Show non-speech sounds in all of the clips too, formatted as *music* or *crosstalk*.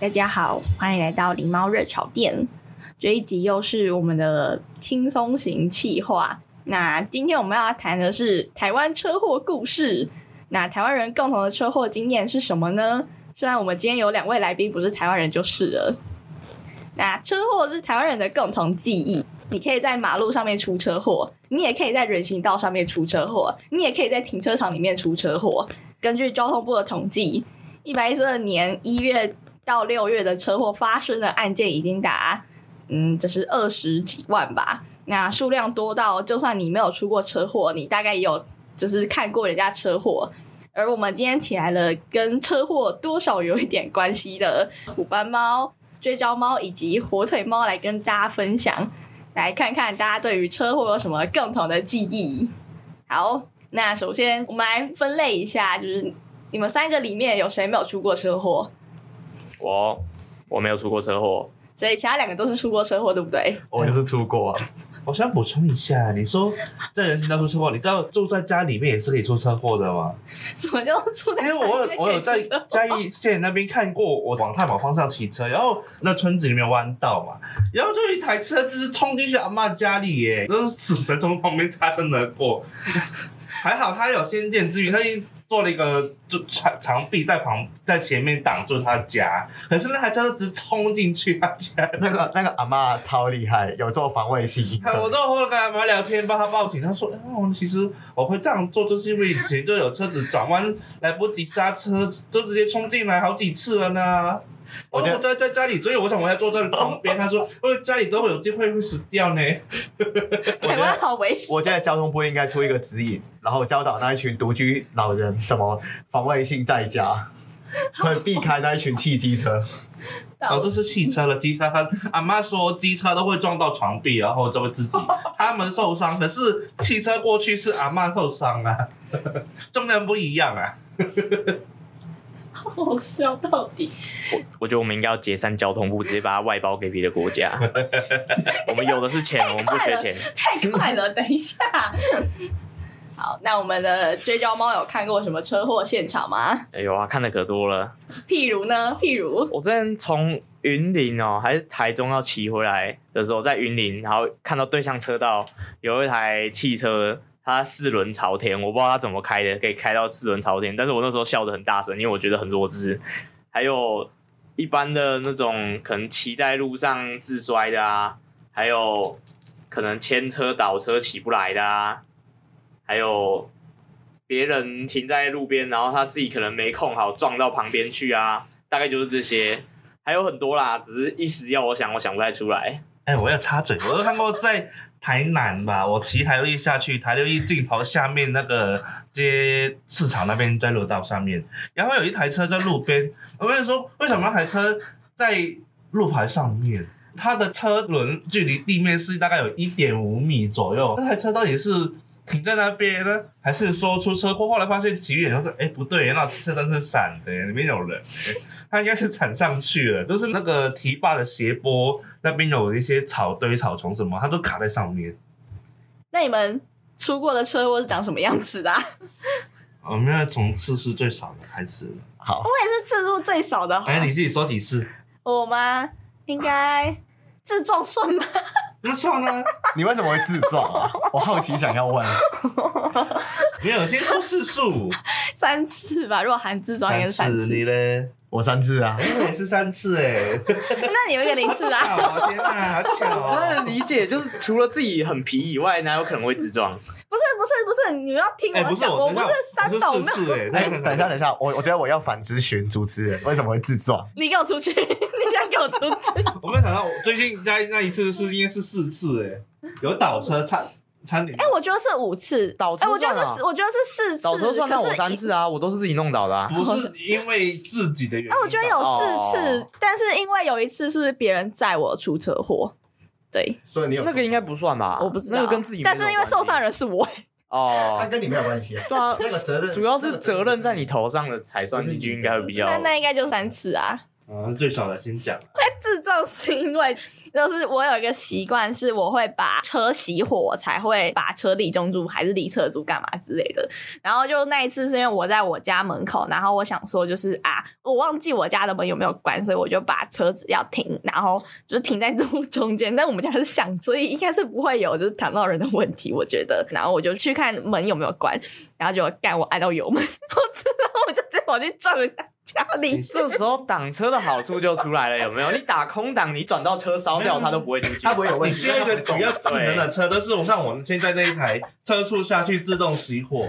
大家好，欢迎来到狸猫热炒店。这一集又是我们的轻松型企划。那今天我们要谈的是台湾车祸故事。那台湾人共同的车祸经验是什么呢？虽然我们今天有两位来宾不是台湾人就是了。那车祸是台湾人的共同记忆。你可以在马路上面出车祸，你也可以在人行道上面出车祸，你也可以在停车场里面出车祸。根据交通部的统计，一百一十二年一月。到六月的车祸发生的案件已经达，嗯，这是二十几万吧。那数量多到，就算你没有出过车祸，你大概也有就是看过人家车祸。而我们今天请来了跟车祸多少有一点关系的虎斑猫、追焦猫以及火腿猫来跟大家分享，来看看大家对于车祸有什么共同的记忆。好，那首先我们来分类一下，就是你们三个里面有谁没有出过车祸？我我没有出过车祸，所以其他两个都是出过车祸，对不对？我也是出过。*laughs* 我想补充一下，你说在人行道出车祸，你知道住在家里面也是可以出车祸的吗？什么叫住在？因为我有我有在嘉义县那边看过，我往太保方向骑车，然后那村子里面有弯道嘛，然后就一台车子冲进去阿嬷家里耶，都是死神从旁边擦身而过，*laughs* 还好他有先见之明，他已。做了一个就墙墙壁在旁在前面挡住他家，可是那台车直冲进去他家。那个那个阿妈超厉害，有做防卫性。我都后来跟阿妈聊天，帮他报警。他说：“哦，其实我会这样做，就是因为以前就有车子转弯来不及刹车，就直接冲进来好几次了呢。”我觉得在在家里，所以我想我要坐在旁边。他说：“因为家里都会有机会会死掉呢。*laughs* ”台湾好危险。我觉得交通部应该出一个指引，然后教导那一群独居老人怎么防卫性在家，*laughs* 可以避开那一群汽机车。*laughs* 哦，都是汽车了机车。他阿妈说机车都会撞到床壁，然后就会自己他们受伤。可是汽车过去是阿妈受伤啊，重量不一样啊。好笑到底！我我觉得我们应该要解散交通部，直接把它外包给别的国家。*laughs* 我们有的是钱，我们不缺钱。太快了，等一下。好，那我们的追焦猫有看过什么车祸现场吗？哎呦啊，看的可多了。譬如呢？譬如我之前从云林哦，还是台中要骑回来的时候，在云林，然后看到对向车道有一台汽车。他四轮朝天，我不知道他怎么开的，可以开到四轮朝天。但是我那时候笑得很大声，因为我觉得很弱智。还有一般的那种可能骑在路上自摔的啊，还有可能牵车倒车起不来的啊，还有别人停在路边，然后他自己可能没控好撞到旁边去啊，大概就是这些，还有很多啦，只是一时要我想，我想不太出来。哎、我要插嘴，我都看过在。台南吧，我骑台六一下去，台六一尽头下面那个街市场那边，在路道上面，然后有一台车在路边。*laughs* 我跟你说，为什么那台车在路牌上面？它的车轮距离地面是大概有一点五米左右。那台车到底是 *laughs* 停在那边呢，还是说出车祸？后来发现骑远，然后说：“哎，不对，那车灯是闪的，里面有人。”他应该是铲上去了，就是那个堤坝的斜坡那边有一些草堆、草丛什么，它都卡在上面。那你们出过的车祸是长什么样子的啊？我们要从次数最少的开始。好，我也是次数最少的。哎，你自己说几次？我吗？应该自撞算吗？那撞呢？*laughs* 你为什么会自撞啊？*laughs* 我好奇想要问。没有，先说次数，*laughs* 三次吧，如果含自撞应该是三次。你嘞？我三次啊，我也是三次哎。*laughs* 那你有一个零次啊？我天哪，好巧哦！他的理解就是除了自己很皮以外，哪有可能会自撞？不是不是不是，你们要听我讲，我不是三宝，没有。哎，等一下等一下，我我觉得我要反咨询主持人为什么会自撞？你给我出去！*laughs* 你想给我出去？我没有想到，我最近在那一次是应该是四次哎，有倒车差。哎、欸，我觉得是五次倒车，哎、欸，我觉得是，我觉得是四次。倒车算到我三次啊，我都是自己弄倒的啊。不是因为自己的原因。哎、欸，我觉得有四次，哦、但是因为有一次是别人载我出车祸，对。所以你有那个应该不算吧？我不知道，那个跟自己。但是因为受伤人是我。*laughs* 哦，他跟你没有关系。对啊，那个责任主要是责任在你头上的才算进去，应该会比较。那那应该就三次啊。嗯，最少的先讲。会自撞是因为，就是我有一个习惯，是我会把车熄火，我才会把车立中柱还是立侧柱干嘛之类的。然后就那一次是因为我在我家门口，然后我想说就是啊，我忘记我家的门有没有关，所以我就把车子要停，然后就是停在路中间。但我们家是巷，所以应该是不会有就是挡到人的问题，我觉得。然后我就去看门有没有关，然后就干我按到油门，然后之后我就直接跑去撞人家。家里这时候挡车的好处就出来了，有没有？你打空挡，你转到车烧掉，它都不会出去，它不会有问题。你需要一个比较智能的车，都是我像我们现在那一台车速下去自动熄火，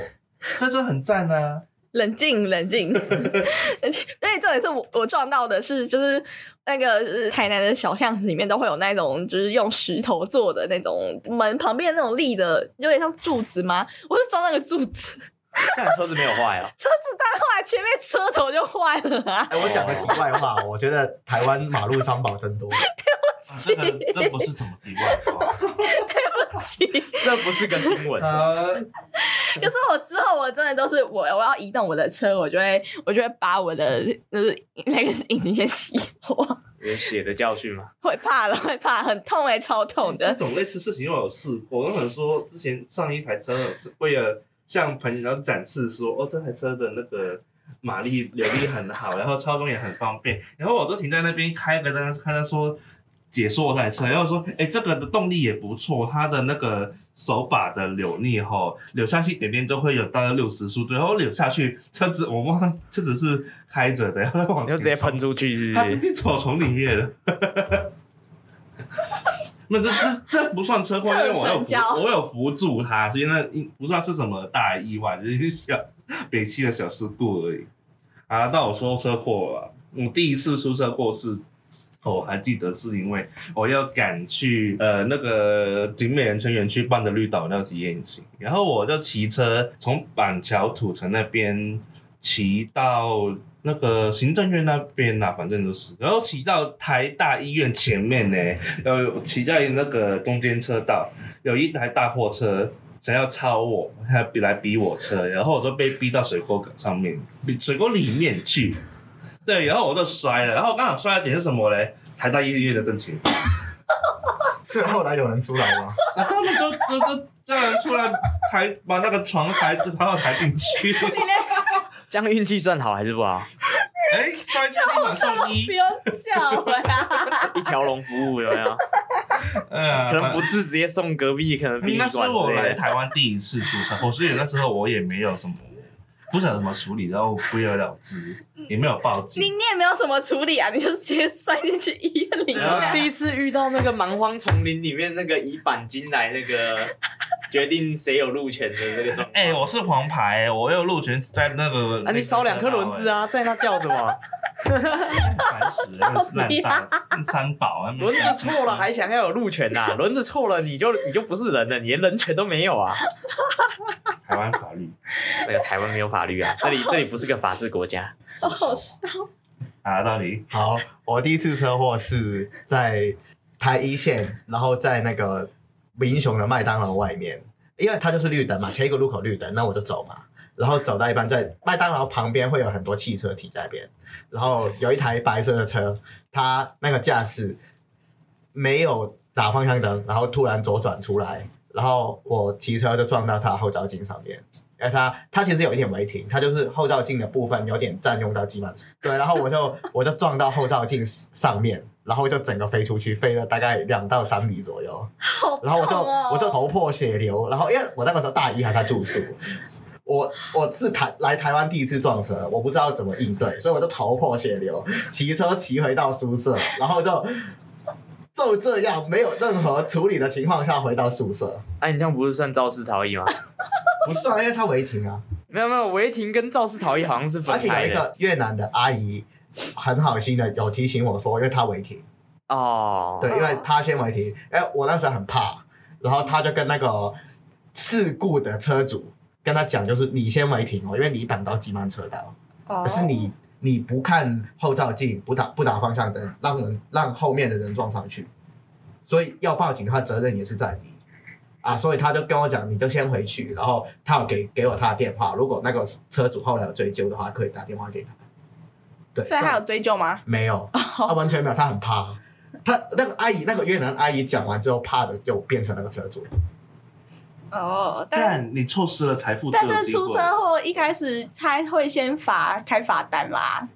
这就很赞啊！冷静，冷静，*laughs* 冷静。所以这也是我我撞到的是，就是那个台南的小巷子里面都会有那种，就是用石头做的那种门旁边那种立的，有点像柱子吗？我是撞那个柱子。*laughs* 这样车子没有坏啊？车子当然坏，前面车头就坏了啊！哎，我讲个题外话，我觉得台湾马路三宝真多。*laughs* 对不起，这个这不是什么题外话。*laughs* 对不起，这不是个新闻。可是我之后我真的都是我我要移动我的车，我就会我就会把我的就是那个引擎先熄火。有血的教训吗？会怕了，会怕，很痛哎，超痛的。这种类似事情我有试过，我有可能说之前上一台车是为了。向朋友展示说：“哦，这台车的那个马力扭力很好，然后操纵也很方便。*laughs* ”然后我就停在那边开个灯，看他说解说我台车，然后说：“哎，这个的动力也不错，它的那个手把的扭力哈，扭下去点点就会有大概六十速，然后扭下去车子我忘了车子是开着的，然后往就直接喷出去是不是？它直接从从里面了。”那这这这不算车祸，因为我有扶我有扶住他，所以那不算是什么大意外，就是小北汽的小事故而已。啊，到我说车祸了，我第一次出车祸是，我还记得是因为我要赶去呃那个景美人村园区办的绿岛那体验行，然后我就骑车从板桥土城那边骑到。那个行政院那边呐、啊，反正就是，然后骑到台大医院前面呢，*laughs* 有，骑在那个中间车道，有一台大货车想要超我，他比来逼我车，然后我就被逼到水沟上面，水沟里面去，对，然后我就摔了，然后刚好摔的点是什么嘞？台大医院的正前方。*laughs* 是后来有人出来吗？*laughs* 啊，他们就就就叫人出来抬，把那个床抬，把我抬进去。这样运气算好还是不好？*laughs* 哎、欸，摔跤马上一，不用叫呀！*laughs* 一条龙服务有没有？*laughs* 嗯，可能不治直接送隔壁，可能比那是我来台湾第一次出车祸，所以那时候我也没有什么，不晓得怎么处理，然后不了了之，也没有报警。你你也没有什么处理啊？你就直接摔进去医院里面。第一次遇到那个蛮荒丛林里面那个以板金来那个。决定谁有路权的这个状况。哎、欸，我是黄牌，我有路权在那个。啊，你少两颗轮子啊，在那叫什么？烦死了，三宝啊！轮子错了还想要有路权呐、啊？*laughs* 轮子错了你就你就不是人了，你连人权都没有啊！台湾法律，*laughs* 那个台湾没有法律啊，这里这里不是个法治国家。好好笑。啊，到底好，我第一次车祸是在台一线，然后在那个。民雄的麦当劳外面，因为它就是绿灯嘛，前一个路口绿灯，那我就走嘛。然后走到一半，在麦当劳旁边会有很多汽车停在那边，然后有一台白色的车，它那个驾驶没有打方向灯，然后突然左转出来，然后我骑车就撞到它后照镜上面，因为它它其实有一点违停，它就是后照镜的部分有点占用到机满，对，然后我就我就撞到后照镜上面。然后就整个飞出去，飞了大概两到三米左右，好然后我就我就头破血流，然后因为我那个时候大一还在住宿，我我是台来台湾第一次撞车，我不知道怎么应对，所以我就头破血流，骑车骑回到宿舍，然后就 *laughs* 就这样没有任何处理的情况下回到宿舍，哎、啊，你这样不是算肇事逃逸吗？不算，因为他违停啊，没有没有，违停跟肇事逃逸好像是分开的。而且有一个越南的阿姨很好心的有提醒我说，因为他违停。哦，对，因为他先违停，哎，我那时候很怕，然后他就跟那个事故的车主跟他讲，就是你先违停哦，因为你挡到急慢车道，哦。可是你你不看后照镜，不打不打方向灯，让人让后面的人撞上去，所以要报警的话，责任也是在你。啊，所以他就跟我讲，你就先回去，然后他有给给我他的电话，如果那个车主后来有追究的话，可以打电话给他。对，所以他有追究吗？没有，他完全没有，他很怕。他那个阿姨，那个越南阿姨讲完之后，怕的就变成那个车主。哦，但但你错失了财富，但是出车祸一开始他会先罚开罚单啦。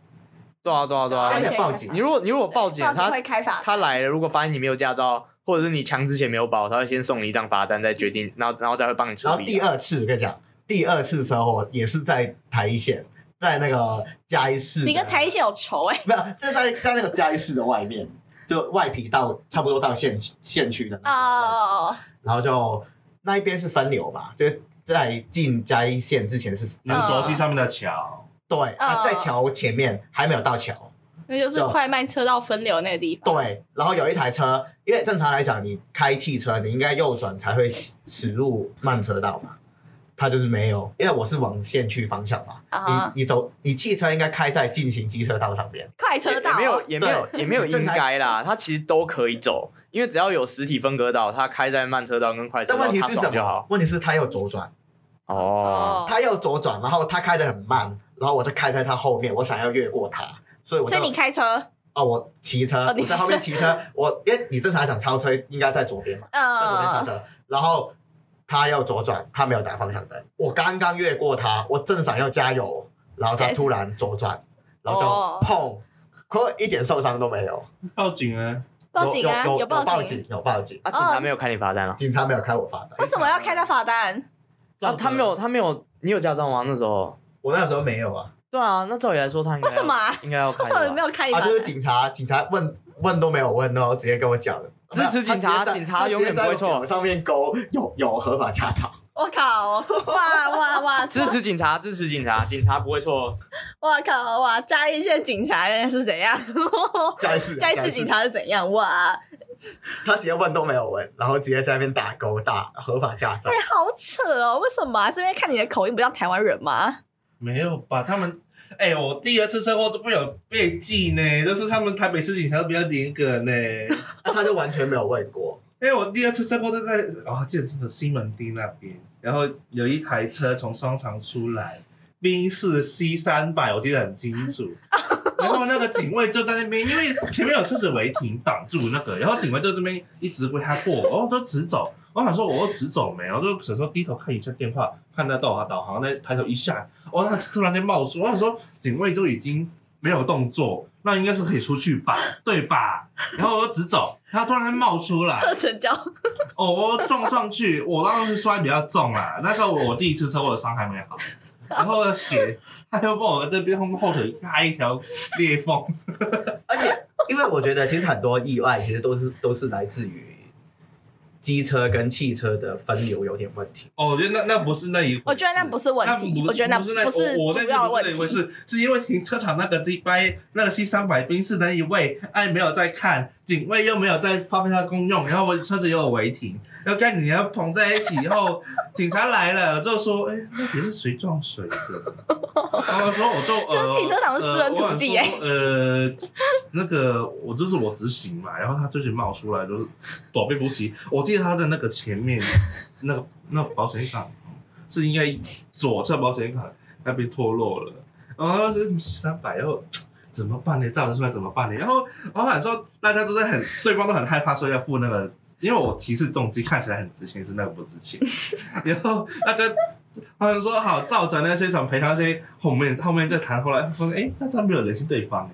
对啊对啊对啊而！且报警你如果你如果报警，他会开罚单他来了，如果发现你没有驾照，或者是你枪之前没有保，他会先送你一张罚单，再决定，然后然后再会帮你处理。然后第二次，我跟你讲，第二次车祸也是在台一线，在那个嘉义市。你跟台一线有仇哎、没有，就是在在那个嘉义市的外面，就外皮到差不多到县县区的哦，然后就那一边是分流吧，就是在进嘉义县之前是分南轴溪上面的桥，对，啊，在桥前面还没有到桥。那就是快慢车道分流那个地方。对，然后有一台车，因为正常来讲，你开汽车，你应该右转才会驶驶入慢车道嘛。他就是没有，因为我是往县区方向嘛。你你走，你汽车应该开在进行机车道上边。快车道。也没有也没有 *laughs* 也没有应该啦，它其实都可以走，因为只要有实体分隔道，它开在慢车道跟快车道，他但问题是什么？爽就好。？问题是它要左转，哦，他要左转，然后他开的很慢，然后我就开在他后面，我想要越过他，所以我就所以你开车，哦，我骑车，我在后面骑车，我因为你正常来讲超车应该在左边嘛。在左边超嗯，车，然后他要左转，他没有打方向灯。我刚刚越过他，我正想要加油，然后他突然左转，然后哦就砰，可一点受伤都没有。报警啊！报警啊，有有有报报警，有报警，啊，警察没有开你罚单啊？警察没有开我罚单。为什么要开他罚单？啊，他没有，他没有，你有驾照吗？那时候？我那时候没有啊，对啊，那照理来说他应该为什么啊应该要开为什么。没有开你啊，就是？警察，警察问问都没有问然后，直接跟我讲了。支持警察警察永远不会错上面勾有有合法驾照。我靠！哇哇哇！*laughs* 支持警察，支持警察，警察不会错。我靠！哇！嘉义县警察是怎样？嘉义市，嘉义市警察是怎样？哇！他直接问都没有问，然后直接在那边打勾打合法驾照哎、。好扯哦！为什么、啊？是因为看你的口音不像台湾人吗？没有吧？他们，哎、我第二次车祸都没有被记呢，就是他们台北市警察都比较严格呢。那 *laughs* 他就完全没有问过。因为我第二次车祸是在啊，记得真的西门町那边，然后有一台车从商场出来，宾士 C 三百，我记得很清楚。*laughs* 然后那个警卫就在那边，因为前面有车子违停挡住那个，然后警卫就这边一直挥他过，哦，都直走。我想说，我直走没有，就想说低头看一下电话，看得到啊导航，那抬头一下，哦，那突然间冒出，我想说警卫都已经没有动作，那应该是可以出去吧，对吧？然后我就直走，他突然间冒出来。*laughs* 成交哦，我撞上去，我当时摔比较重啦。那时候我第一次车祸的伤还没好，然后血，他又帮我这边后后腿开一条裂缝。而且，因为我觉得其实很多意外其实都是都是来自于机车跟汽车的分流有点问题。哦，我觉得那那不是那一，我觉得那不是问题那不我觉得那不是那不是我我那主要的次不是是因为停车场那个 G 掰那个 C 三百宾士那一位，哎没有在看，警卫又没有在发挥他的功用，然后我车子又有违停，然后跟你要碰在一起以后，警察来了就说，哎，那边是谁撞谁的？然后说我就 *laughs* 呃，就是停车场是私人土地哎呃那个我这是我执行嘛，然后他就是冒出来就是躲避不及，我记得他的那个前面那个那个保险杠是应该左侧保险杠那边脱落了，然后这三百，然后怎么办呢？造成出来怎么办呢？然后我想说大家都在很对方都很害怕说要付那个，因为我骑士重机看起来很值钱，是那个不值钱，*laughs* 然后那就。他们说好，照着那些什么赔偿那些后面后面再谈，后来发现哎，大家没有联系对方，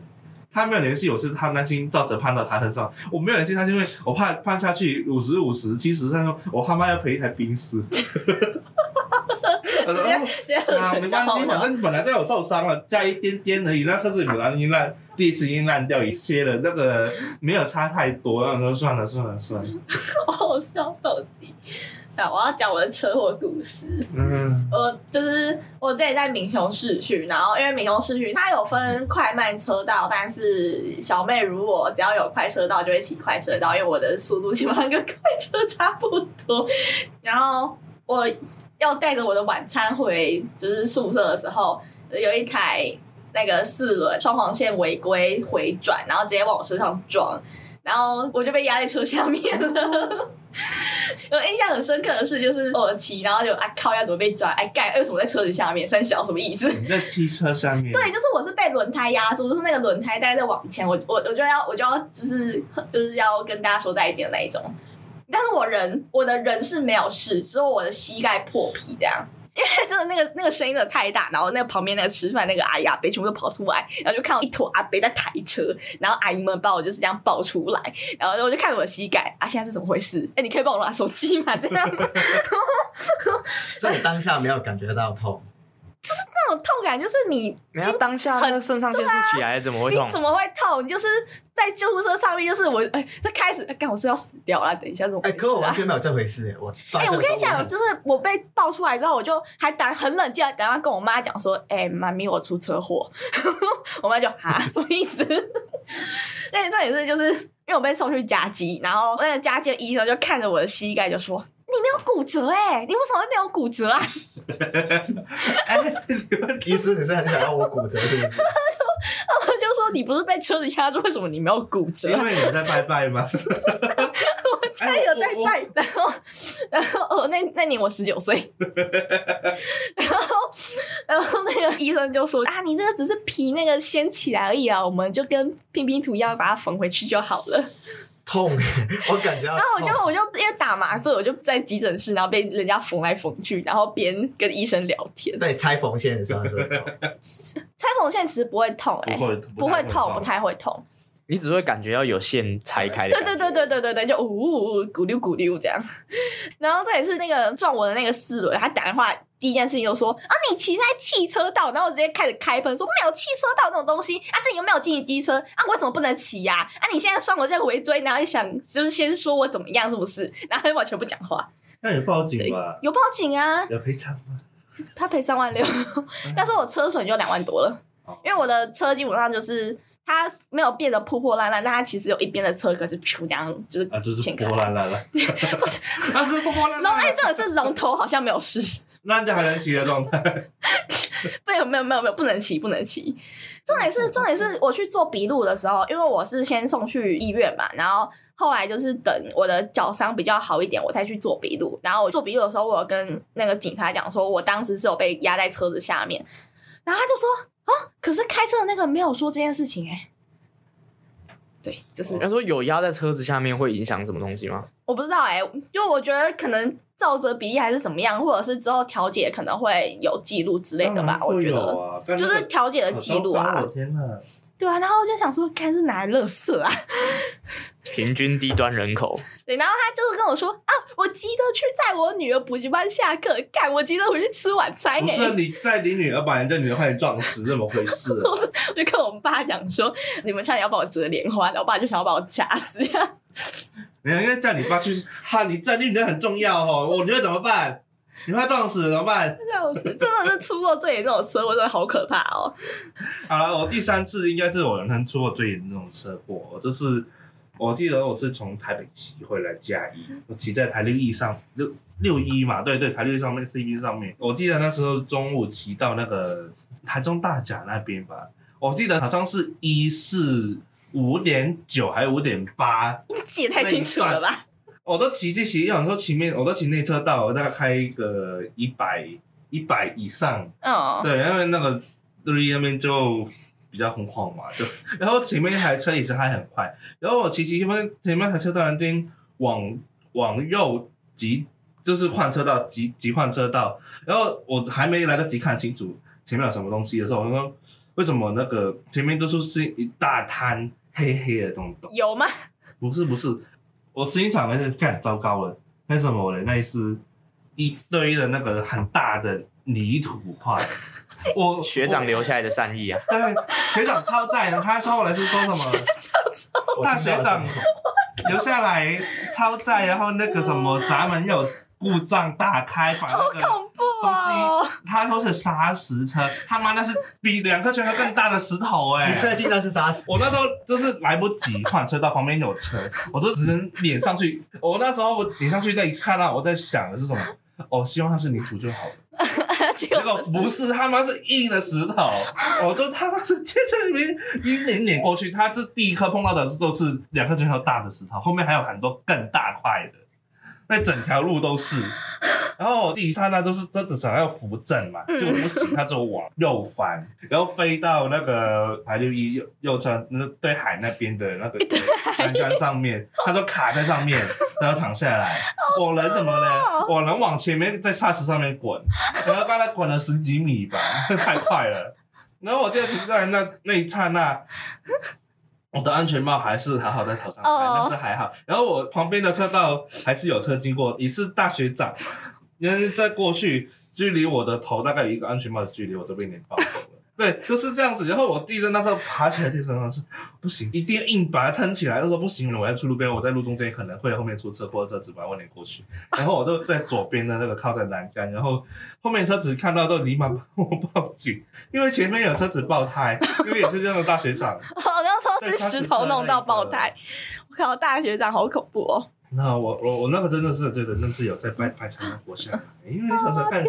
他没有联系我，是他担心赵哲判到他身上。我没有联系他，是因为我怕判下去五十五十七十，他说我他妈要赔一台冰丝。*laughs* 直接直接合啊，没关系，反正本来就有受伤了，加一点点而已。那车子本来已经烂，第一次已经烂掉一些了，那个没有差太多。然后说算了算了算了，*laughs* 好笑到底。啊，我要讲我的车祸故事。嗯，我就是我自己在民雄市区，然后因为民雄市区它有分快慢车道，但是小妹如果只要有快车道就会骑快车道，因为我的速度基本上跟快车差不多。然后我。要带着我的晚餐回就是宿舍的时候，有一台那个四轮双黄线违规回转，然后直接往我身上撞，然后我就被压在车下面了。*laughs* 我印象很深刻的事，就是我骑，然后就啊靠，要怎么被抓？哎干，为什么在车子下面？三小什么意思？你在汽车上面？对，就是我是被轮胎压住，就是那个轮胎大概在往前，我我我就要我就要就是就是要跟大家说再见的那一种。但是我人，我的人是没有事，只有我的膝盖破皮这样。因 *laughs* 为真的那个那个声音真的太大，然后那个旁边那个吃饭那个阿姨阿伯全部都跑出来，然后就看到一坨阿伯在抬车，然后阿姨们把我就是这样抱出来，然后我就看我的膝盖啊，现在是怎么回事？哎，你可以帮我拿手机吗？这样。*laughs* 所以当下没有感觉到痛。就是那种痛感，就是你，没有当下那个肾上腺素起来，怎么会痛？你怎么会痛？你就是在救护车上面，就是我哎，在开始，干我是要死掉了，等一下怎么？哎，可我完全没有这回事哎，我哎，我跟你讲，就是我被爆出来之后，我就还打很冷静，赶快跟我妈讲说，哎，妈咪，我出车祸。*laughs* 我妈就啊，什么意思？那这也是就是因为我被送去嘉基，然后那个嘉基的医生就看着我的膝盖就说。你没有骨折哎、欸，你为什么会没有骨折啊？哎，医师，你是很想要我骨折是不是？我就说你不是被车子压住，为什么你没有骨折？因为你在拜拜吗？*laughs* 我真的有在拜，然后，然后哦，那那年我十九岁，然后，然后那个医生就说啊，你这个只是皮那个掀起来而已啊，我们就跟拼拼图一样，把它缝回去就好了。痛，*laughs* 我感觉。然后我就我就因为打麻醉，我就在急诊室，然后被人家缝来缝去，然后边跟医生聊天。对，拆缝线的时候是会痛。*laughs* 拆缝线其实不会痛，哎，不会痛，不太会痛。你只会感觉到有线拆开的。对对对对对对对，就呜呜呜，咕溜咕溜这样。*laughs* 然后这也是那个撞我的那个四轮，他打电话。第一件事情就说啊，你骑在汽车道，然后我直接开始开喷，说没有汽车道这种东西啊，这有没有禁止机车啊？为什么不能骑呀？啊，你现在算我在围追，然后你想就是先说我怎么样，是不是？*laughs* 然后他完全不讲话。那有报警吧？有报警啊？有赔偿吗？他赔三万六，*laughs* 但是我车损就两万多了，因为我的车基本上就是它没有变得破破烂烂，但它其实有一边的车壳是噗这样，就是啊，就是破破烂烂了，*laughs* 不是，它是破破烂烂。龙哎，这个是龙头好像没有事。那就还能骑的状态？*laughs* 没有没有没有没有，不能骑不能骑。重点是重点是我去做笔录的时候，因为我是先送去医院嘛，然后后来就是等我的脚伤比较好一点，我才去做笔录。然后我做笔录的时候，我有跟那个警察讲说，我当时是有被压在车子下面，然后他就说啊，可是开车的那个没有说这件事情哎。对，就是他说有压在车子下面会影响什么东西吗？我不知道哎、欸，因为我觉得可能照着比例还是怎么样，或者是之后调解可能会有记录之类的吧。我觉得就是调解的记录啊。天哪！对啊，然后我就想说，看是哪来垃圾啊？平均低端人口。*laughs* 对，然后他就是跟我说啊，我急着去载我女儿补习班下课，干，我急着回去吃晚餐、欸。不是你载你女儿把人家女儿快点撞死，怎么回事、啊？*laughs* 我就跟我们爸讲说，你们差点要把我折莲花，然后我爸就想要把我掐死呀。没有，因为叫你爸去，哈，你载你女儿很重要哦，我女儿怎么办？你怕撞死怎么办？撞死真的是出过最严重的车祸，真的好可怕哦。好了，我第三次应该是我人生出过最严重的车祸，就是我记得我是从台北骑回来嘉义，我骑在台六一上六六一嘛，对对，台六一上面 C B 上面。我记得那时候中午骑到那个台中大甲那边吧，我记得好像是一四五点九还是五点八，你记得太清楚了吧？我都骑骑骑，有时候前面我都骑内车道，我大概开一个一百一百以上。嗯，oh. 对，因为那个路那边就比较空旷嘛，就 *laughs* 然后前面一台车也是开很快，然后我骑骑前面前面台车突然间往往右急，就是换车道急急换车道，然后我还没来得及看清楚前面有什么东西的时候，我就说为什么那个前面都是是一大滩黑黑的东东？有吗？不是不是，我实际上那是干糟糕了，那什么嘞？那是一堆的那个很大的泥土块。*laughs* 我学长留下来的善意啊！对，学长超赞的。他说后来是说 *laughs* 什么？大学长留下来超赞，然后那个什么 *laughs* 闸门有故障，打开把那个东西，他说是砂石车，他妈那是比两颗拳头更大的石头哎！你确定那是砂石？我那时候就是来不及换车道，旁边有车，*laughs* 我就只能撵上去。我那时候我撵上去那一刹那，我在想的是什么？哦，希望它是泥土就好了。*laughs* 结果不是，他妈是硬的石头。我说他妈是，这这里面一点点过去，他这第一颗碰到的都是两颗拳头大的石头，后面还有很多更大块的，那整条路都是。然后我第一刹那都是车子想要扶正嘛，就不行，他就往右翻，然后飞到那个排六一右右侧那对海那边的那个栏杆上面，他就卡在上面，然后躺下来。我人怎么呢？我人往前面在沙石上面滚，然后刚才滚了十几米吧，*laughs* 太快了。然后我就停在那那一刹那。我的安全帽还是好好在头上，但是还好。然后我旁边的车道还是有车经过，也是大学长，因为在过去，距离我的头大概有一个安全帽的距离，我都被你抱走了。对，就是这样子。然后我弟在那时候爬起来，地上是不行，一定要硬把它撑起来。他说不行了，我要去路边，我在路中间可能会后面出车或者车子把我碾过去。然后我就在左边的那个靠在栏杆，然后后面车子看到都立马帮我报警，因为前面有车子爆胎，因为也是这样的大学长。*laughs* 好像说 *laughs* 是石头弄到爆胎，我靠，大学长好恐怖哦。那我我我那个真的是觉得那是有在拍拍才能活下来，因为你想想看，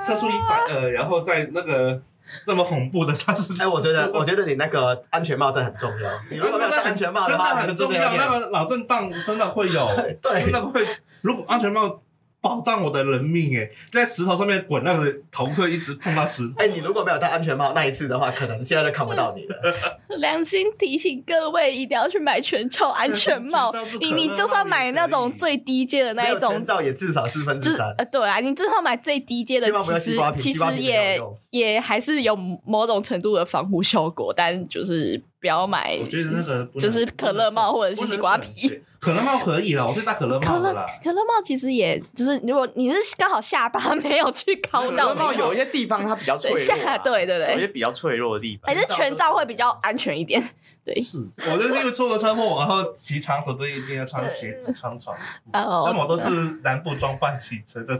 测出一百二，然后在那个。这么恐怖的砂石车，哎，我觉得，我觉得你那个安全帽真的很重要。你如果没有戴安全帽的话，真的很重要。那个脑震荡真的会有，*laughs* 对，真的会。如果安全帽。保障我的人命哎，在石头上面滚，那个头盔一直碰到石头。*laughs* 哎，你如果没有戴安全帽那一次的话，可能现在就看不到你了。*laughs* 良心提醒各位，一定要去买全罩安全帽。*laughs* 你你就算买那种最低阶的那一种，全罩也至少四分之三。呃，对啊，你至少买最低阶的，其实其实也也还是有某种程度的防护效果，但就是不要买。我觉得那个就是可乐帽或者是西瓜皮。可乐帽可以了，我是戴可乐帽的啦。可乐帽其实也就是，如果你是刚好下巴没有去抠到，可乐帽有一些地方它比较脆弱，对对对，有些比较脆弱的地方，还是全罩会比较安全一点。对，是我就是因为出了车祸，然后骑长途都一定要穿鞋子、*laughs* 穿长裤。那我都是南部装扮骑车的，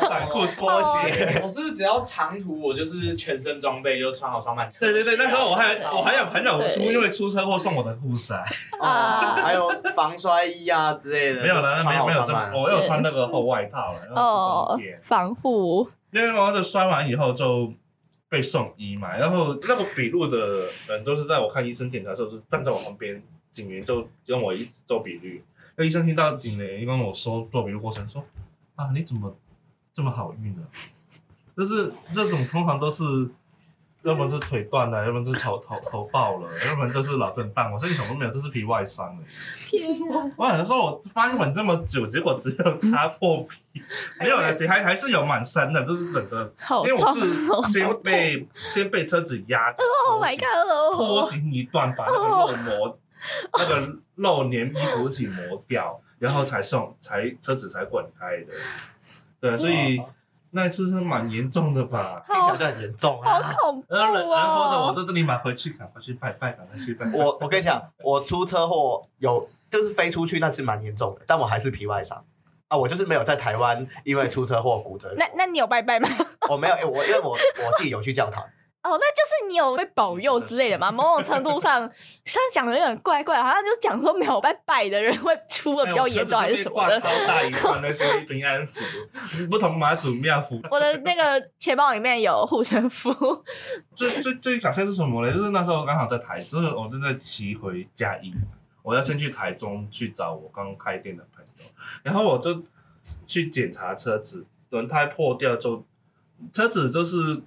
短 *laughs* 裤、拖鞋。我是只要长途，我就是全身装备就穿好双板车。对对对，那时候我还我还有朋友出因为出车祸送我的护伞，啊，还有防摔。衣啊之类的，没有了，没有没有这么，我有穿那个厚外套了，*laughs* 哦，防护。因为我这摔完以后就被送医嘛，然后那个笔录的人都是在我看医生检查的时候，就站在我旁边，警员就跟我一直做笔录。那医生听到警员跟我说做笔录过程，说啊，你怎么这么好运呢？就是这种通常都是。要么是腿断了，要么是头头头爆了，要么就是脑震荡。我身体什么都没有，这是皮外伤了。天啊！我想说，我翻滚这么久，结果只有擦破皮，*laughs* 没有了，还还是有蛮深的，就是整个，因为我是先被先被车子压着，Oh my God！拖行一段，把那个肉膜、那个肉黏衣服一起磨掉，然后才送，才车子才滚开的。对，所以。那一次是蛮严重的吧？听起来就很严重啊！好 *laughs* 恐怖啊！然后我就立马回去赶快去拜拜，赶快去拜。我我跟你讲，我出车祸有就是飞出去，那是蛮严重的，但我还是皮外伤啊！我就是没有在台湾因为出车祸骨折。那那你有拜拜吗？我没有，我因为我我自己有去教堂。哦，那就是你有被保佑之类的吗？某种程度上，虽然讲的有点怪怪，好像就讲说没有拜拜的人会出的比较严重，还是什么的？超大一串 *laughs* 那些平安符，不同妈祖庙符。我的那个钱包里面有护身符。*laughs* 最最最搞笑是什么呢？就是那时候刚好在台，就是我正在骑回嘉义，我要先去台中去找我刚开店的朋友，然后我就去检查车子，轮胎破掉就车子就是。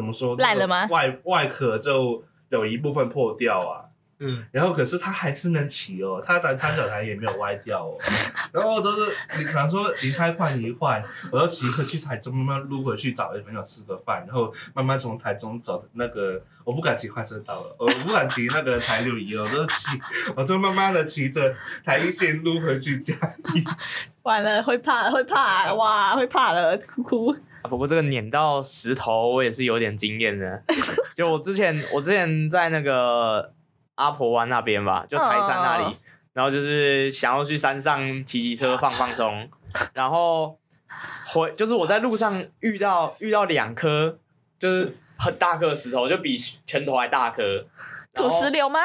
怎么说？烂了吗？外外壳就有一部分破掉啊，嗯，然后可是它还是能骑哦，它的三角台也没有歪掉哦。*laughs* 然后都是你想说离开换一换，我要骑回去台中，慢慢撸回去找朋友吃个饭，然后慢慢从台中走那个，我不敢骑快车道了，我不敢骑那个台六一了，我都骑，我就慢慢的骑着台一线撸回去家里。*laughs* 完了，会怕，会怕，哇，会怕了，哭哭。不过这个碾到石头，我也是有点经验的。*laughs* 就我之前，我之前在那个阿婆湾那边吧，就台山那里，然后就是想要去山上骑骑车放放松，*laughs* 然后回就是我在路上遇到遇到两颗就是很大颗的石头，就比拳头还大颗。土石流吗？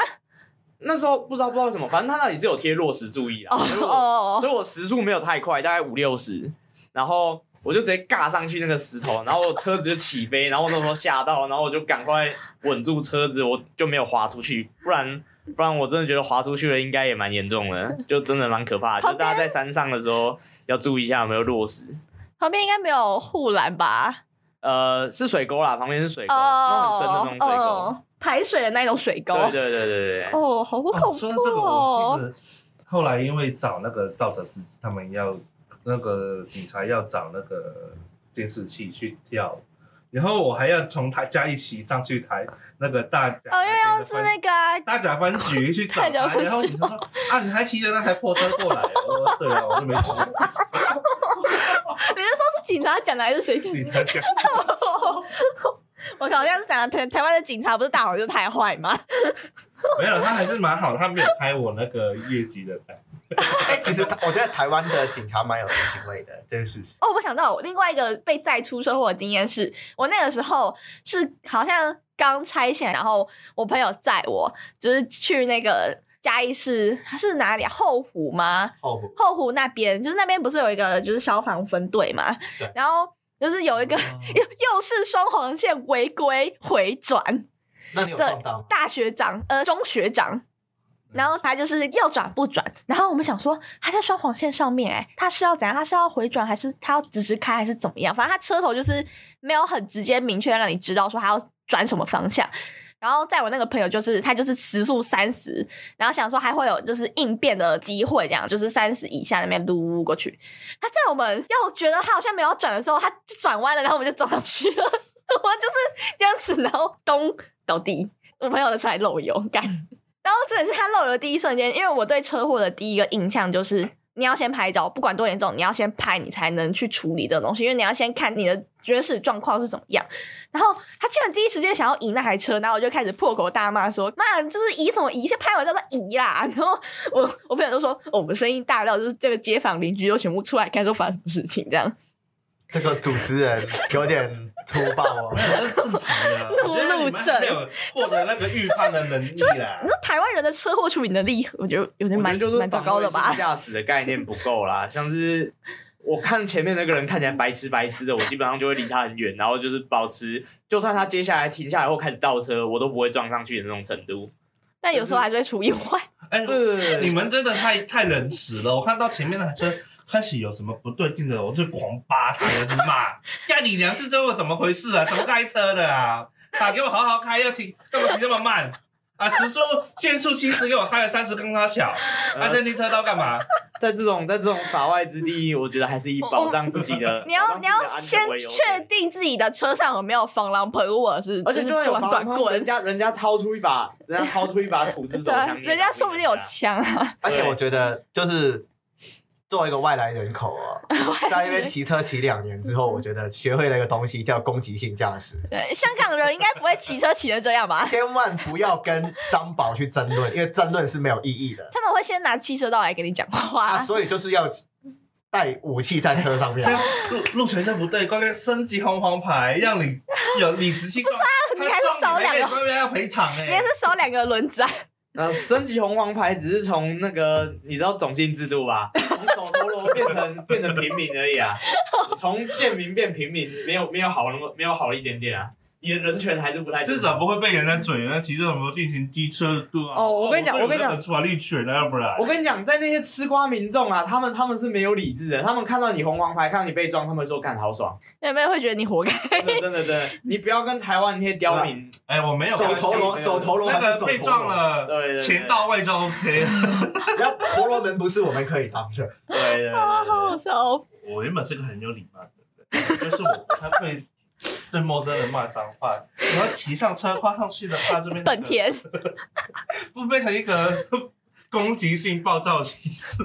那时候不知道不知道什么，反正他那里是有贴落石注意啊，所以我时速没有太快，大概五六十，然后。我就直接尬上去那个石头，然后车子就起飞，然后那时候吓到，然后我就赶快稳住车子，我就没有滑出去，不然不然我真的觉得滑出去了应该也蛮严重的，就真的蛮可怕的。就大家在山上的时候要注意一下有没有落石。旁边应该没有护栏吧？呃，是水沟啦，旁边是水沟，那很深的那种水沟，哦，排水的那种水沟。对对对对对。哦，好恐怖哦！说到这个，我记得后来因为找那个造者司机，他们要。那个警察要找那个监视器去跳，然后我还要从他家一起上去台那个大甲哦，又要是那个、啊、大甲分局去找他，然后警察说啊，你还骑着那台破车过来？我说对啊，我就没骑。你是说是警察讲的还是谁讲？警察讲。*laughs* 我靠，这样是讲台台湾的警察不是大伙就太坏吗？*laughs* 没有，他还是蛮好，他没有拍我那个业绩的单。哎、欸，其实我觉得台湾的警察蛮有人情味的，这是事实。哦，我想到另外一个被载出车祸的经验是，我那个时候是好像刚拆线，然后我朋友载我，就是去那个嘉义市是哪里啊？后湖吗？后湖。后湖那边，就是那边不是有一个就是消防分队嘛？对。然后就是有一个、哦、*laughs* 又又是双黄线违规回转，那你有撞到？大学长呃，中学长。然后他就是要转不转，然后我们想说他在双黄线上面，哎，他是要怎样？他是要回转还是他要直直开还是怎么样？反正他车头就是没有很直接明确让你知道说他要转什么方向。然后在我那个朋友就是他就是时速三十，然后想说还会有就是应变的机会，这样就是三十以下那边撸过去。他在我们要觉得他好像没有转的时候，他就转弯了，然后我们就撞上去了。*laughs* 我就是这样子，然后咚倒地，我朋友的车还漏油干。然后这也是他漏油的第一瞬间，因为我对车祸的第一个印象就是，你要先拍照，不管多严重，你要先拍，你才能去处理这个东西，因为你要先看你的绝驶状况是怎么样。然后他竟然第一时间想要移那台车，然后我就开始破口大骂说：“妈，就是移什么移？先拍完再说移啦！”然后我我朋友就说：“，我们声音大到就是这个街坊邻居都全部出来看，说发生什么事情这样。”这个主持人有点粗暴哦，*laughs* 那是正常的。*laughs* 怒怒症，获得那个预判的能力啦。就是就是、你说台湾人的车祸处理能力，*laughs* 我觉得有点蛮蛮糟糕的吧？驾驶的概念不够啦，像是我看前面那个人看起来白痴白痴的，我基本上就会离他很远，然后就是保持，就算他接下来停下来或开始倒车，我都不会撞上去的那种程度。但有时候还是会出意外。哎，对对对，你们真的太太仁慈了。我看到前面那台车。开始有什么不对劲的，我就狂扒他，我就骂：*laughs* 干你娘是这么怎么回事啊？怎么开车的啊？打给我好好开，要停干嘛停这么慢啊？时速限速七十，给我开了三十，跟他小，还在停车道干嘛？在这种在这种法外之地，我觉得还是以保障自己的。你要你要先确定自己的车上有没有防狼喷雾，是而且就算有防狼喷雾，人家人家掏出一把，人家掏出一把 *laughs* 土制手枪，人家说不定有枪啊。而且我觉得就是。作为一个外来人口啊，*laughs* 在那边骑车骑两年之后，我觉得学会了一个东西叫攻击性驾驶。对，香港人应该不会骑车骑成这样吧？千万不要跟张宝去争论，因为争论是没有意义的。他们会先拿汽车道来跟你讲话，啊，所以就是要带武器在车上面。路路权就不对，关键升级红黄牌，让你 *laughs* 有理直气壮。不是啊，你还是少两个，要赔偿哎，你还是少两个轮子。那，升级红黄牌只是从那个你知道种姓制度吧？从守陀螺变成变成平民而已啊，从贱民变平民，没有没有好那么没有好一点点啊。你的人权还是不太至少不会被人家嘴，那骑这种电瓶机车度啊。哦我跟你讲我跟你讲法律权啊，要不然我跟你讲，在那些吃瓜民众啊，他们他们是没有理智的，他们看到你红黄牌，看到你被撞，他们说干好爽，有没有会觉得你活该？真的真的真的，你不要跟台湾那些刁民，哎，我没有手头螺，手头螺那个被撞，了，对到位就 OK 了。*laughs* 然后婆罗门不是我们可以当的。对对对啊，*laughs* 好好，笑哦！我原本是个很有礼貌的人，就是我不太会 *laughs* 对陌生人骂脏话，然后骑上车跨上去的话，这边本田，*laughs* 不变成一个 *laughs* 攻击性暴躁骑士。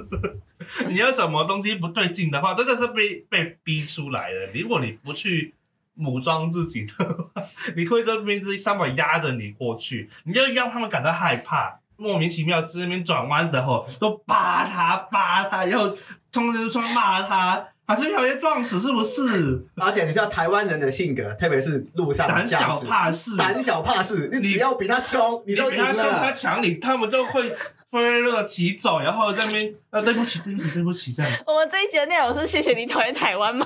你有什么东西不对劲的话，真的是被被逼出来的。如果你不去武装自己的话，你会这边这三把压着你过去，你就让他们感到害怕，莫名其妙在那边转弯的吼，都扒他扒他，然后冲着冲骂他，还是条街撞死是不是？而且你知道台湾人的性格，特别是路上胆小怕事，胆小怕事，你只要比他凶，你就赢你比他凶，他。抢你，他们就会飞乐起走，然后在那边啊，对不起，对不起，对不起，这样。我们这一集的内容是谢谢你讨厌台湾吗？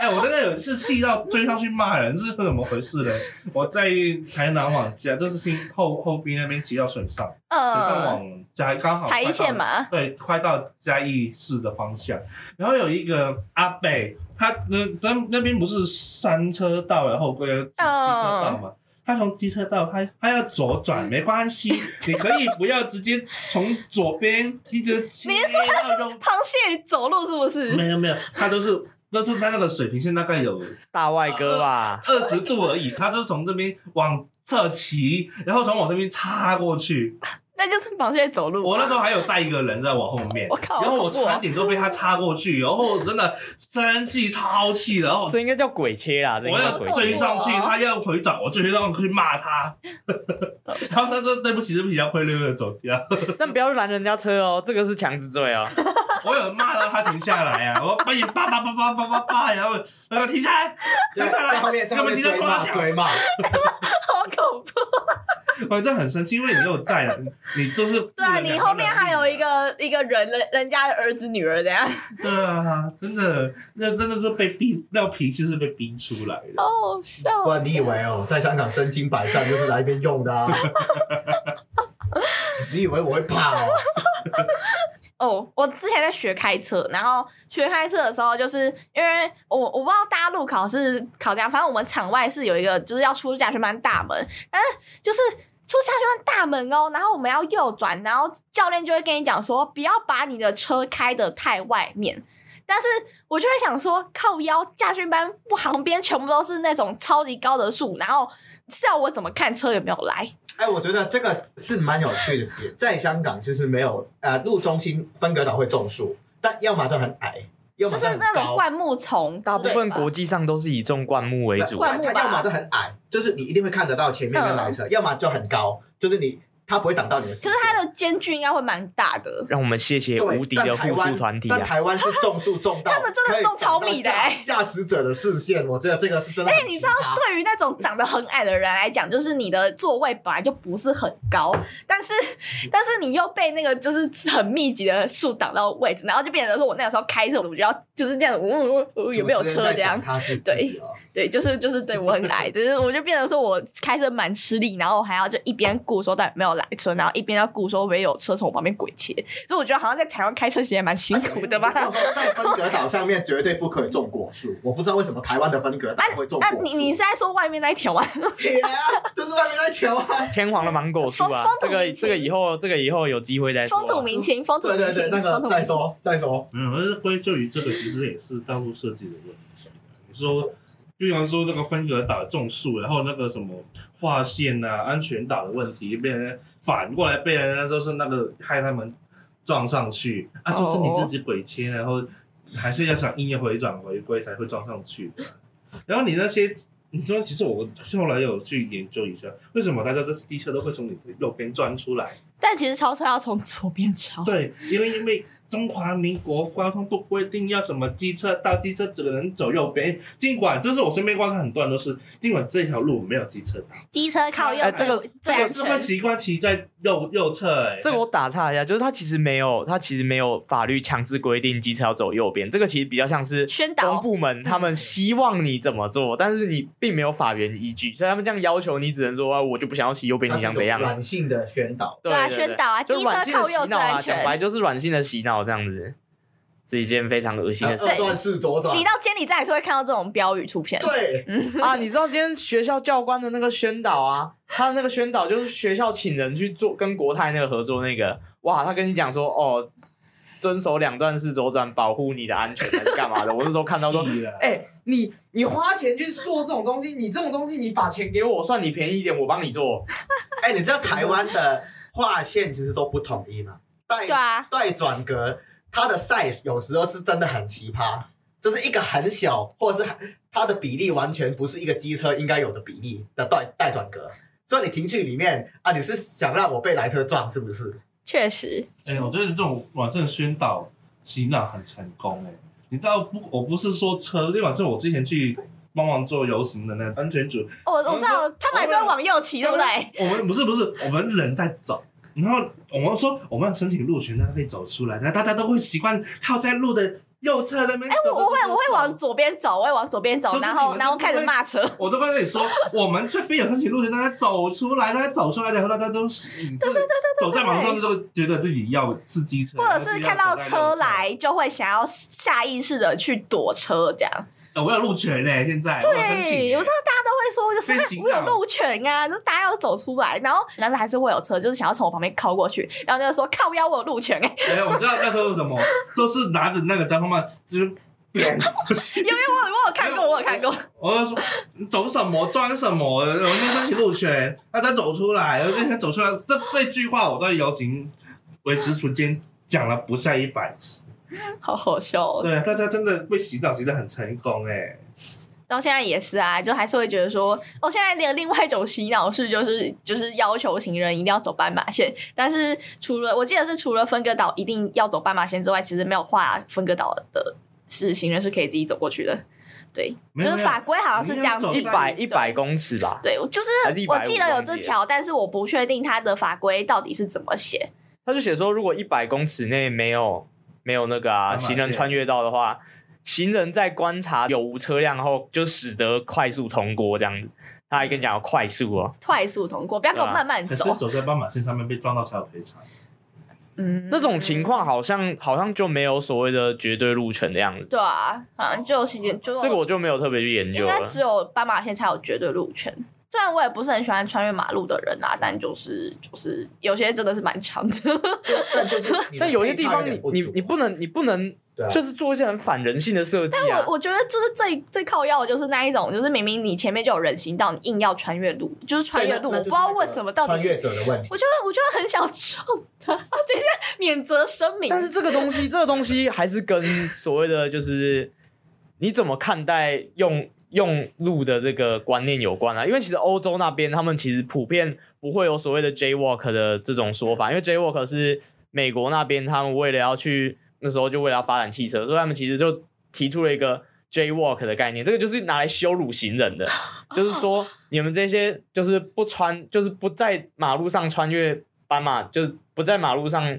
哎、我真的有一次气到追上去骂人，是怎么回事呢？我在台南往家，就是新后后边那边骑到水上，水上嗯，往嘉义刚好台一线嘛，对，快到嘉义市的方向，然后有一个阿伯，他那那那边不是三车道，然后归机车道嘛。他从机车道，他他要左转没关系，*laughs* 你可以不要直接从左边一直切。你是说他是螃蟹走路是不是？没有没有，他都是都是他那个水平线大概有 *laughs* 大外哥吧，二十度而已，他就是从这边往侧骑，然后从我这边插过去。那就是螃蟹走路。我那时候还有载一个人在我后面，*laughs* 我靠然后我好恐怖哦差点都被他插过去，然后真的生气超气，然后这应该叫鬼切啦，这应我要该叫鬼切。追上去，他要回转，我追上去骂他，*laughs* 然后他说对不起对不起，要灰溜溜的走掉。但不要拦人家车哦，这个是强制罪哦。我有骂到他停下来啊，我把你叭叭叭叭叭叭叭，然后然后停下来，停在下来，在后面，在后面追骂追骂，*laughs* 好恐怖。我真的很生气，因为你有在了，你都是对啊，你后面还有一个一个人人人家的儿子女儿这样，对啊，真的，那真的是被逼，那脾气是被逼出来的。好好笑不。然你以为哦，在香港身经百战就是来这边用的啊？*laughs* 你以为我会怕哦？哦，我之前在学开车，然后学开车的时候，就是因为我我不知道大家路考是考这样，反正我们场外是有一个就是要出驾训班大门，但是就是出驾训班大门哦，然后我们要右转，然后教练就会跟你讲说，不要把你的车开得太外面。但是我就会想说，靠腰驾训班旁边全部都是那种超级高的树，然后是要我怎么看车有没有来？哎，我觉得这个是蛮有趣的点，在香港就是没有呃路中心分隔岛会种树，但要么就很矮，要么就是很高。那种灌木丛，大部分国际上都是以种灌木为主。灌木它要么就很矮，就是你一定会看得到前面跟来车；要么就很高，就是你它不会挡到你的视线。可是它的间距应该会蛮大的。让我们谢谢对无敌的护树团体啊！但台湾是种树种到，*laughs* 他们真的种超密的欸挡到驾驾驶者的视线，我觉得这个是真的哎。你知道，对于那种长得很矮的人来讲，就是你的座位本来就不是很高，但是但是你又被那个就是很密集的树挡到位置，然后就变成说我那个时候开车，我就要就是这样，呜呜呜，有没有车这样？他是自对哦对，就是就是对我很矮，就是我就变成说我开车蛮吃力，然后还要就一边顾说到底有没有来车，然后一边要顾说没有车从我旁边鬼切，所以我觉得好像在台湾开车其实也蛮辛苦的吧。*laughs* 在分隔岛上面绝对不可以种果树，我不知道为什么台湾的分隔岛 *laughs* 会种那、果树。你你是在说外面那一条吗？铁啊，就是外面那条啊。天皇的芒果树啊这个这个以后这个以后有机会再说啊。风土民情，风土民情，对对对，那个。再说再说。没有，但是归咎于这个，其实也是道路设计的问题。你说，比方说那个分隔岛种树，然后那个什么划线啊、安全岛的问题，被人反过来被人家就是那个害他们撞上去啊，就是你自己鬼切，然后还是要想硬要回转回归才会撞上去。然后你那些，你说其实我后来有去研究一下，为什么大家的机车都会从你的右边钻出来？但其实超车要从左边超。对，因为因为。中华民国交通部规定要什么机车到，机车只能走右边。尽管就是我身边观察很多人都是，尽管这条路没有机车道，机车靠右。哎、这个这个是会习惯骑在右右侧。哎，这个我打岔一下，就是他其实没有，他其实没有法律强制规定机车要走右边。这个其实比较像是宣导部门他们希望你怎么做，但是你并没有法源依据，所以他们这样要求你，只能说啊，我就不想要骑右边，你想怎样？软性的宣导，对啊，宣导啊，机车靠右最安全。讲白就是软性的洗脑。这样子是一件非常恶心的事。二段式左转，你到监理站也是会看到这种标语出片。对，啊，你知道今天学校教官的那个宣导啊，他的那个宣导就是学校请人去做跟国泰那个合作那个，哇，他跟你讲说哦，遵守两段式左转，保护你的安全还是干嘛的？我那时候看到说，哎、欸，你你花钱去做这种东西，你这种东西你把钱给我，算你便宜一点，我帮你做。*laughs* 哎、欸，你知道台湾的划线其实都不统一吗？带对啊，带转格，它的 size 有时候是真的很奇葩，就是一个很小，或者是它的比例完全不是一个机车应该有的比例的带带转格，所以你停去里面啊，你是想让我被来车撞是不是？确实，哎、欸，我觉得这种网站宣导洗脑很成功哎、欸，你知道不？我不是说车，那晚是我之前去帮忙做游行的那个安全组，我我知道他们还是要往右骑，对不对？我们不是不是，我们人在走。然后我们说我们要申请路权，大家可以走出来，但大家都会习惯靠在路的右侧那边。哎、欸，我我会我会往左边走，我会往左边走，然后然后开始骂车。我都跟你说，我们这边有申请路权，大家走出来，大家走出来然后大家都是对对对对走在马路上就会觉得自己要是机车，或者是看到车来就会想要下意识的去躲车这样。我有路权呢，现在对，我知道大家说，就是我有路权啊，就是大家要走出来，然后但是还是会有车，就是想要从我旁边靠过去，然后就说靠腰，我有路权哎。哎，我知道那时候是什么，*laughs* 都是拿着那个交通棒，就是扁过去。因为我我有看过，我有看过。我就说你走什么装什么，我们申请路权，那再走出来，然后那天走出来，这这句话我在游行维持时间讲了不下一百次。好好笑哦！对，大家真的被洗脑洗的很成功哎。到现在也是啊，就还是会觉得说，哦，现在连另外一种洗脑是，就是就是要求行人一定要走斑马线。但是除了我记得是除了分割岛一定要走斑马线之外，其实没有画分割岛的是行人是可以自己走过去的。对，就是法规好像是这样，一百一百公尺吧。对，就是我记得有这条，但是我不确定它的法规到底是怎么写。他就写说，如果一百公尺内没有。没有那个啊，行人穿越到的话，行人在观察有无车辆后，就使得快速通过这样子。他还跟你讲要快速哦，快速通过，不要跟我慢慢走。可是走在斑马线上面被撞到才有赔偿。嗯，那种情况好像好像就没有所谓的绝对路权的样子。对啊，好像就行人就这个我就没有特别去研究了。应该只有斑马线才有绝对路权。虽然我也不是很喜欢穿越马路的人啊，但就是就是有些真的是蛮长的。但就是，但有些地方你你你不能你不能，就是做一些很反人性的设计啊。但我我觉得就是最最靠要的就是那一种，就是明明你前面就有人行道，你硬要穿越路，就是穿越路，我不知道为什么到底。穿越者的问题。我觉得我觉得很想撞他。等一下，免责声明。但是这个东西，这个东西还是跟所谓的就是你怎么看待用。用路的这个观念有关啊，因为其实欧洲那边他们其实普遍不会有所谓的 Jaywalk 的这种说法，因为 Jaywalk 是美国那边他们为了要去那时候就为了要发展汽车，所以他们其实就提出了一个 Jaywalk 的概念，这个就是拿来羞辱行人的，*laughs* 就是说你们这些就是不穿，就是不在马路上穿越斑马，就是不在马路上。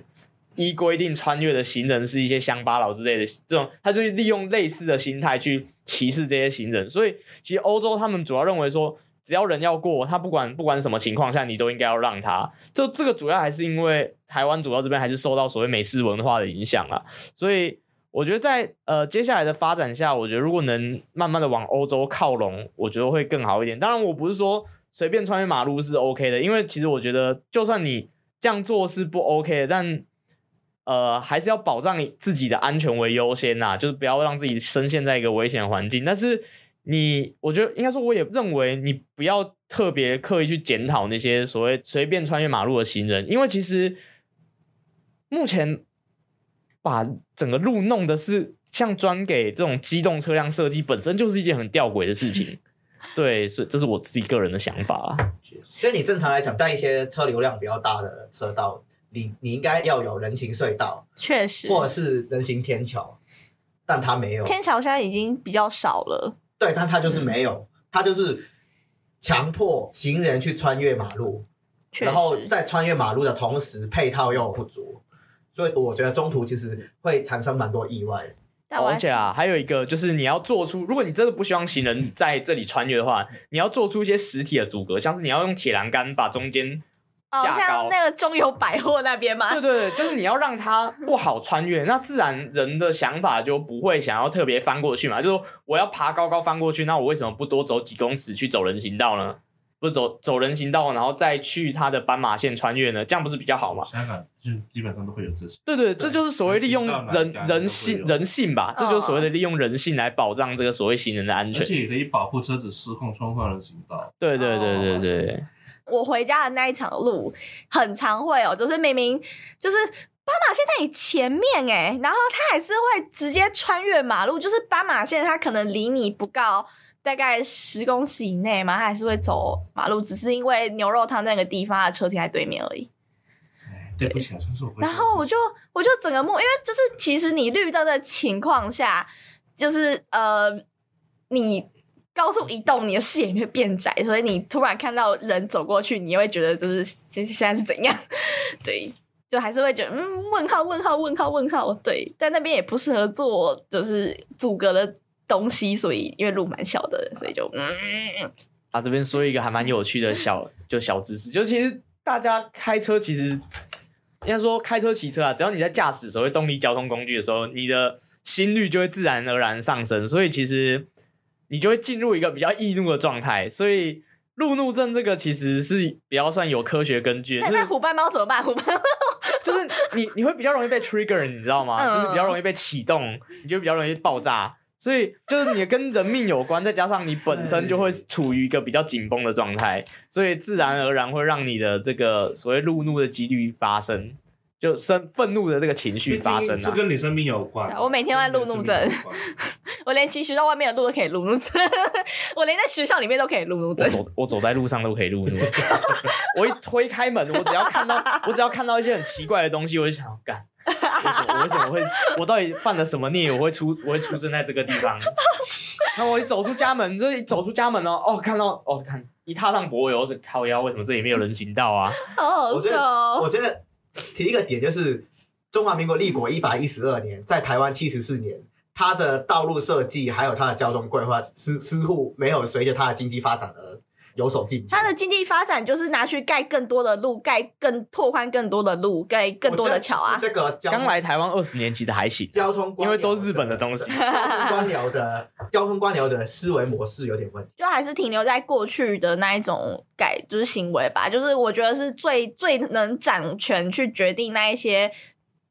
依规定穿越的行人是一些乡巴佬之类的，这种他就利用类似的心态去歧视这些行人。所以其实欧洲他们主要认为说，只要人要过，他不管不管什么情况下，你都应该要让他。就这个主要还是因为台湾主要这边还是受到所谓美式文化的影响啊。所以我觉得在呃接下来的发展下，我觉得如果能慢慢的往欧洲靠拢，我觉得会更好一点。当然，我不是说随便穿越马路是 OK 的，因为其实我觉得就算你这样做是不 OK 的，但呃，还是要保障自己的安全为优先呐，就是不要让自己深陷在一个危险环境。但是你，我觉得应该说，我也认为你不要特别刻意去检讨那些所谓随便穿越马路的行人，因为其实目前把整个路弄的是像专给这种机动车辆设计，本身就是一件很吊诡的事情。*laughs* 对，所以这是我自己个人的想法啊。所以你正常来讲，在一些车流量比较大的车道。你你应该要有人行隧道，确实，或者是人行天桥，但它没有。天桥现在已经比较少了。对，但他就是没有，他就是强迫行人去穿越马路，然后在穿越马路的同时，配套又不足，所以我觉得中途其实会产生蛮多意外。而且啊，还有一个就是你要做出，如果你真的不希望行人在这里穿越的话，你要做出一些实体的阻隔，像是你要用铁栏杆把中间哦，像那个中友百货那边嘛。*laughs* 对对对，就是你要让它不好穿越，那自然人的想法就不会想要特别翻过去嘛。就是说我要爬高高翻过去，那我为什么不多走几公尺去走人行道呢？不是走走人行道，然后再去它的斑马线穿越呢？这样不是比较好吗？香港就基本上都会有这些。对对，这就是所谓利用人人性人性吧，这就是所谓的利用人性来保障这个所谓行人的安全，而且也可以保护车子失控冲破人行道。对对对对对，对。我回家的那一场路很常会哦，就是明明就是斑马线在你前面哎，然后它还是会直接穿越马路，就是斑马线它可能离你不高。大概十公尺以内嘛，他还是会走马路，只是因为牛肉汤那个地方，的车停在对面而已。对不起，然后我就我就整个梦，因为就是其实你绿灯的情况下，就是呃，你高速移动，你的视野会变窄，所以你突然看到人走过去，你会觉得就是现现在是怎样？*laughs* 对，就还是会觉得嗯，问号问号问号问号，对，但那边也不适合做就是阻隔的。东西，所以因为路蛮小的，所以就嗯。啊，这边说一个还蛮有趣的小 *coughs* 就小知识，就其实大家开车其实应该说开车骑车啊，只要你在驾驶所谓动力交通工具的时候，你的心率就会自然而然上升，所以其实你就会进入一个比较易怒的状态，所以路怒症这个其实是比较算有科学根据的。那虎斑猫怎么办？虎斑猫就是你你会比较容易被 trigger，你知道吗？嗯、就是比较容易被启动，你就比较容易爆炸。所以就是你跟人命有关，再加上你本身就会处于一个比较紧绷的状态，所以自然而然会让你的这个所谓路怒的几率发生，就生愤怒的这个情绪发生啊。是跟你生命有关。我每天都在路怒症，*laughs* 我连骑学校外面的路都可以路怒症，我连在学校里面都可以路怒症。我走我走在路上都可以路怒。*laughs* 我一推开门，我只要看到我只要看到一些很奇怪的东西，我就想干。为什么？我为什么会？我到底犯了什么孽？我会出？我会出生在这个地方？*laughs* 那我一走出家门，就一走出家门哦，哦，看到哦，看一踏上柏油，是靠腰。为什么这里没有人行道啊？好好笑哦！我觉得 *laughs* 提一个点就是，中华民国立国一百一十二年，在台湾七十四年，它的道路设计还有它的交通规划，似似乎没有随着它的经济发展而。有手进，它的经济发展就是拿去盖更多的路，盖更拓宽更多的路，盖更多的桥啊。这个刚来台湾二十年，级的还行。交通因为都是日本的东西，*laughs* 交通官僚的交通官僚的思维模式有点问题，就还是停留在过去的那一种改就是行为吧。就是我觉得是最最能掌权去决定那一些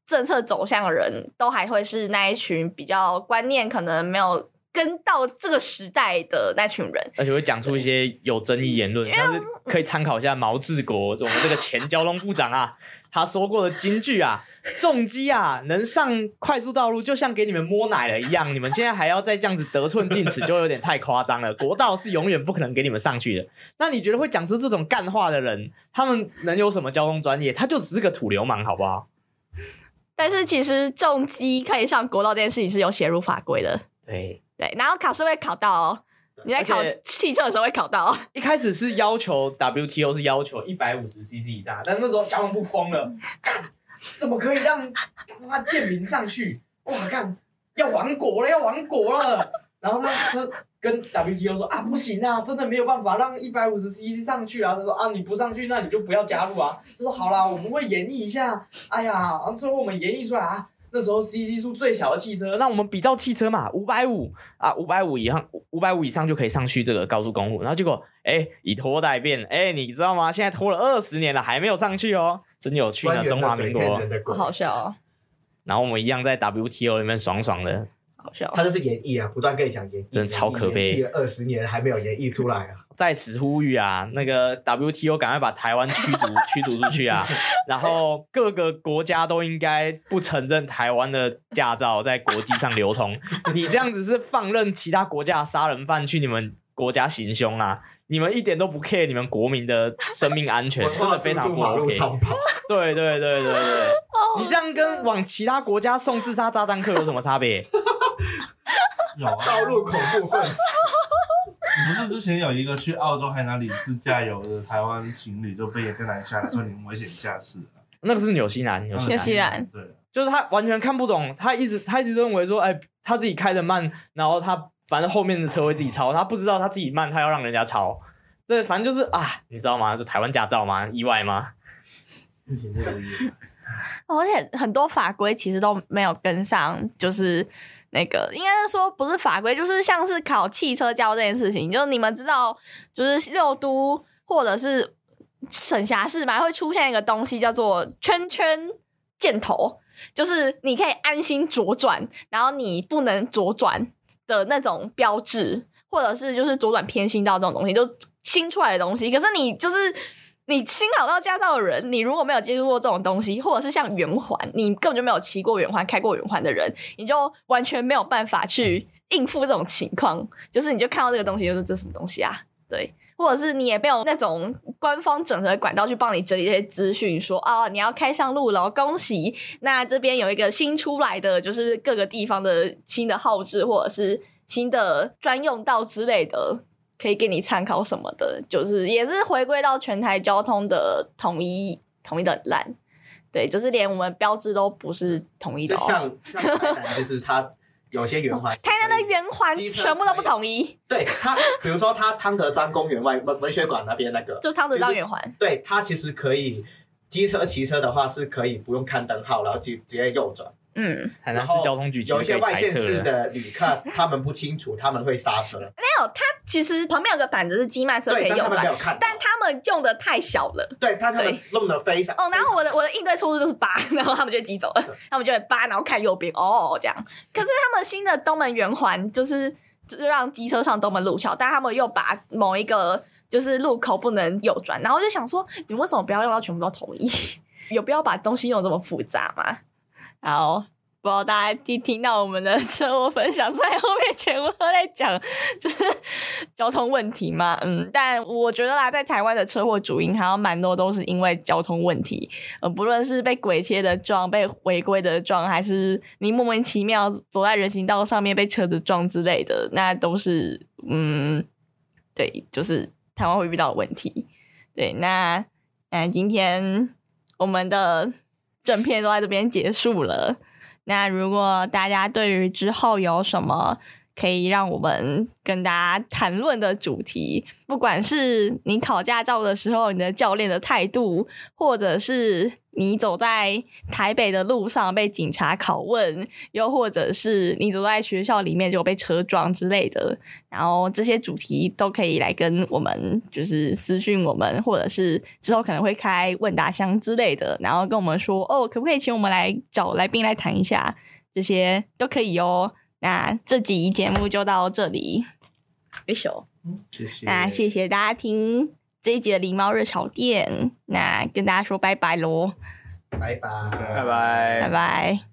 政策走向的人，都还会是那一群比较观念可能没有。跟到这个时代的那群人，而且会讲出一些有争议言论，但是可以参考一下毛治国，我们这个前交通部长啊，他说过的金句啊，重机啊能上快速道路，就像给你们摸奶了一样，你们现在还要再这样子得寸进尺，就有点太夸张了。国道是永远不可能给你们上去的。那你觉得会讲出这种干话的人，他们能有什么交通专业？他就只是个土流氓，好不好？但是其实重机可以上国道这件事情是有写入法规的，对。对，然后考试会考到哦。你在考汽车的时候会考到。一开始是要求 WTO 是要求一百五十 CC 以上，但是那时候交通部疯了，怎么可以让他贱民上去？哇，干要亡国了，要亡国了！然后他他跟 WTO 说啊，不行啊，真的没有办法让一百五十 CC 上去啊。他说啊，你不上去，那你就不要加入啊。他说好啦，我们会演绎一下。哎呀，最后我们演绎出来啊。那时候 CC 数最小的汽车，那我们比照汽车嘛，五百五啊，五百五以上，五百五以上就可以上去这个高速公路。然后结果，哎、欸，以拖代变，哎、欸，你知道吗？现在拖了二十年了，还没有上去哦，真有趣呢，中华民国，好笑哦。然后我们一样在 WTO 里面爽爽的，好笑。他就是演绎啊，不断跟你讲演绎，真的超可悲，二十年还没有演绎出来啊。在此呼吁啊，那个 WTO 赶快把台湾驱逐 *laughs* 驱逐出去啊！然后各个国家都应该不承认台湾的驾照在国际上流通。你这样子是放任其他国家杀人犯去你们国家行凶啊！你们一点都不 care 你们国民的生命安全，*laughs* 真的非常不 OK。对对对对对，你这样跟往其他国家送自杀炸弹客有什么差别？有啊，道路恐怖分子。你不是之前有一个去澳洲还哪里自驾游的台湾情侣就被也在拦下来说你们危险驾驶啊？那个是纽西兰，纽西兰，纽西兰对，就是他完全看不懂，他一直他一直认为说，哎，他自己开的慢，然后他反正后面的车会自己超，他不知道他自己慢，他要让人家超。这反正就是啊，你知道吗？是台湾驾照吗？意外吗？而且很多法规其实都没有跟上，就是那个应该是说不是法规，就是像是考汽车驾照这件事情，就是你们知道，就是六都或者是省辖市嘛，会出现一个东西叫做圈圈箭头，就是你可以安心左转，然后你不能左转的那种标志，或者是就是左转偏心道这种东西，就新出来的东西。可是你就是。你新考到驾照的人，你如果没有接触过这种东西，或者是像圆环，你根本就没有骑过圆环、开过圆环的人，你就完全没有办法去应付这种情况。就是你就看到这个东西，就是这什么东西啊？对，或者是你也没有那种官方整合管道去帮你整理这些资讯，说啊，你要开上路了，恭喜！那这边有一个新出来的，就是各个地方的新的号志，或者是新的专用道之类的。可以给你参考什么的，就是也是回归到全台交通的统一，统一的烂，对，就是连我们标志都不是统一的，哦。像像台南，就是它有些圆环，*laughs* 台南的圆环全部都不统一。对它，比如说它汤德章公园外文文学馆那边那个，就汤德章圆环。对它其实可以，机车骑车的话是可以不用看灯号，然后直直接右转。嗯，台南市交通局有一些外县市的旅客，他们不清楚，他们会刹车。没有，他其实旁边有个板子是机慢车可以右转，但他们用的太小了。对，他他们弄得非常。哦，然后我的我的应对措施就是扒，然后他们就急走了，他们就会扒，然后看右边，哦，这样。可是他们新的东门圆环就是就是让机车上东门路桥，但他们又把某一个就是路口不能右转，然后就想说，你为什么不要用到全部都统一？*laughs* 有必要把东西用这么复杂吗？好不知道大家听听到我们的车祸分享，在后面全部都在讲就是交通问题嘛，嗯，但我觉得啦，在台湾的车祸主因还有蛮多都是因为交通问题，呃，不论是被鬼切的撞、被违规的撞，还是你莫名其妙走在人行道上面被车子撞之类的，那都是嗯，对，就是台湾会遇到的问题。对，那那今天我们的。整片都在这边结束了。那如果大家对于之后有什么可以让我们跟大家谈论的主题，不管是你考驾照的时候你的教练的态度，或者是你走在台北的路上被警察拷问，又或者是你走在学校里面就被车撞之类的，然后这些主题都可以来跟我们就是私讯我们，或者是之后可能会开问答箱之类的，然后跟我们说哦，可不可以请我们来找来宾来谈一下，这些都可以哦。那这集节目就到这里，挥手。谢谢。那谢谢大家听这一集的狸猫热炒店。那跟大家说拜拜喽，拜拜，拜拜，拜拜。